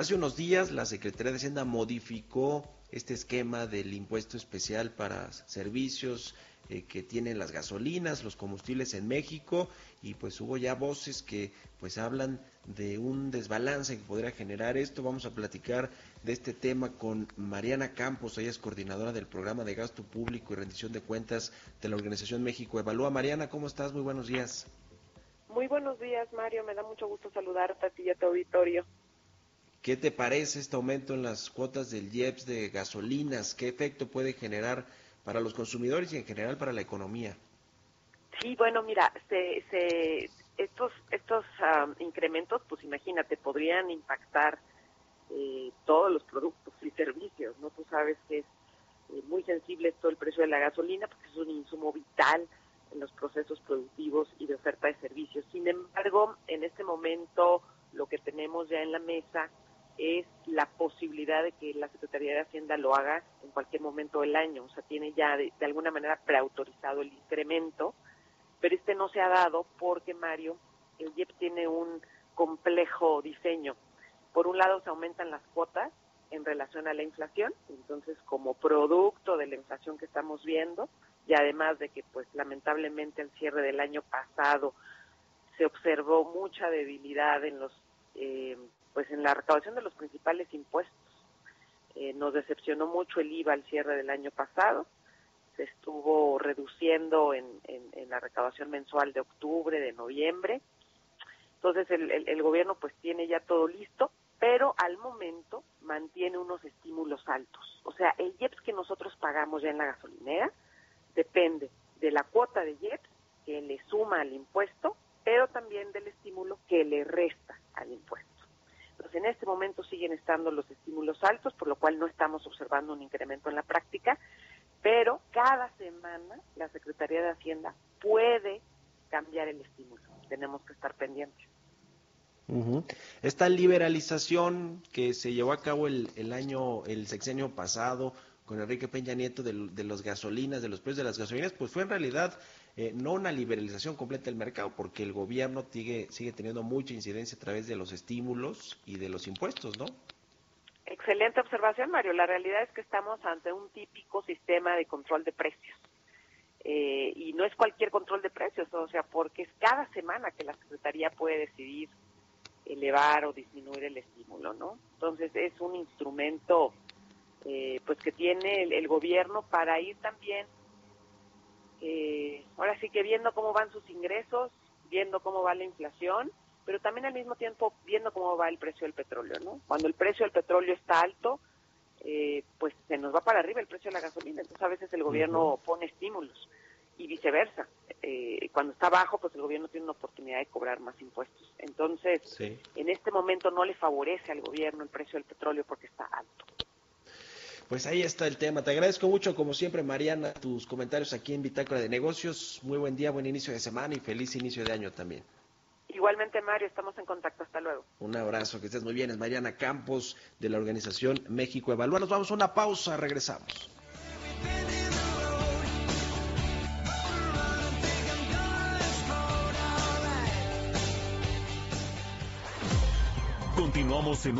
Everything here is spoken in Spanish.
Hace unos días la Secretaría de Hacienda modificó este esquema del impuesto especial para servicios eh, que tienen las gasolinas, los combustibles en México y pues hubo ya voces que pues hablan de un desbalance que podría generar esto. Vamos a platicar de este tema con Mariana Campos, ella es coordinadora del programa de gasto público y rendición de cuentas de la Organización México Evalúa. Mariana, ¿cómo estás? Muy buenos días. Muy buenos días, Mario. Me da mucho gusto saludarte a ti y a tu auditorio. ¿Qué te parece este aumento en las cuotas del IEPS de gasolinas? ¿Qué efecto puede generar para los consumidores y en general para la economía? Sí, bueno, mira, se, estos estos incrementos, pues imagínate, podrían impactar eh, todos los productos y servicios, ¿no? Tú sabes que es eh, muy sensible todo el precio de la gasolina porque es un insumo vital en los procesos productivos y de oferta de servicios. Sin embargo, en este momento lo que tenemos ya en la mesa es la posibilidad de que la Secretaría de Hacienda lo haga en cualquier momento del año. O sea, tiene ya de, alguna manera preautorizado el incremento, pero este no se ha dado porque, Mario, el IEP tiene un complejo diseño. Por un lado, se aumentan las cuotas en relación a la inflación, entonces como producto de la inflación que estamos viendo, y además de que pues lamentablemente al cierre del año pasado se observó mucha debilidad en los eh, pues en la recaudación de los principales impuestos. Eh, nos decepcionó mucho el IVA al cierre del año pasado, se estuvo reduciendo en, la recaudación mensual de octubre, de noviembre. Entonces el, el, gobierno pues tiene ya todo listo, pero al momento mantiene unos estímulos altos. O sea, el IEPS que nosotros pagamos ya en la gasolinera depende de la cuota de IEPS que le suma al impuesto, pero también del estímulo que le resta al impuesto. Entonces, en este momento siguen estando los estímulos altos, por lo cual no estamos observando un incremento en la práctica, pero cada semana la Secretaría de Hacienda puede cambiar el estímulo. Tenemos que estar pendientes. Esta liberalización que se llevó a cabo el, el año, el sexenio pasado, con Enrique Peña Nieto de, de las gasolinas, de los precios de las gasolinas, pues fue en realidad eh, no una liberalización completa del mercado, porque el gobierno sigue, sigue teniendo mucha incidencia a través de los estímulos y de los impuestos, ¿no? Excelente observación, Mario. La realidad es que estamos ante un típico sistema de control de precios. Eh, y no es cualquier control de precios, o sea, porque es cada semana que la Secretaría puede decidir elevar o disminuir el estímulo, ¿no? Entonces es un instrumento eh, pues que tiene el, gobierno para ir también, eh, ahora sí que viendo cómo van sus ingresos, viendo cómo va la inflación, pero también al mismo tiempo viendo cómo va el precio del petróleo, ¿no? Cuando el precio del petróleo está alto, eh, pues se nos va para arriba el precio de la gasolina, entonces a veces el gobierno pone estímulos y viceversa. cuando está bajo, pues el gobierno tiene una oportunidad de cobrar más impuestos. Entonces, en este momento no le favorece al gobierno el precio del petróleo porque está alto. Pues ahí está el tema. Te agradezco mucho, como siempre, Mariana, tus comentarios aquí en Bitácora de Negocios. Muy buen día, buen inicio de semana y feliz inicio de año también. Igualmente, Mario, estamos en contacto. Hasta luego. Un abrazo, que estés muy bien. Es Mariana Campos de la organización México Evalúa. Nos vamos a una pausa, regresamos. Continuamos en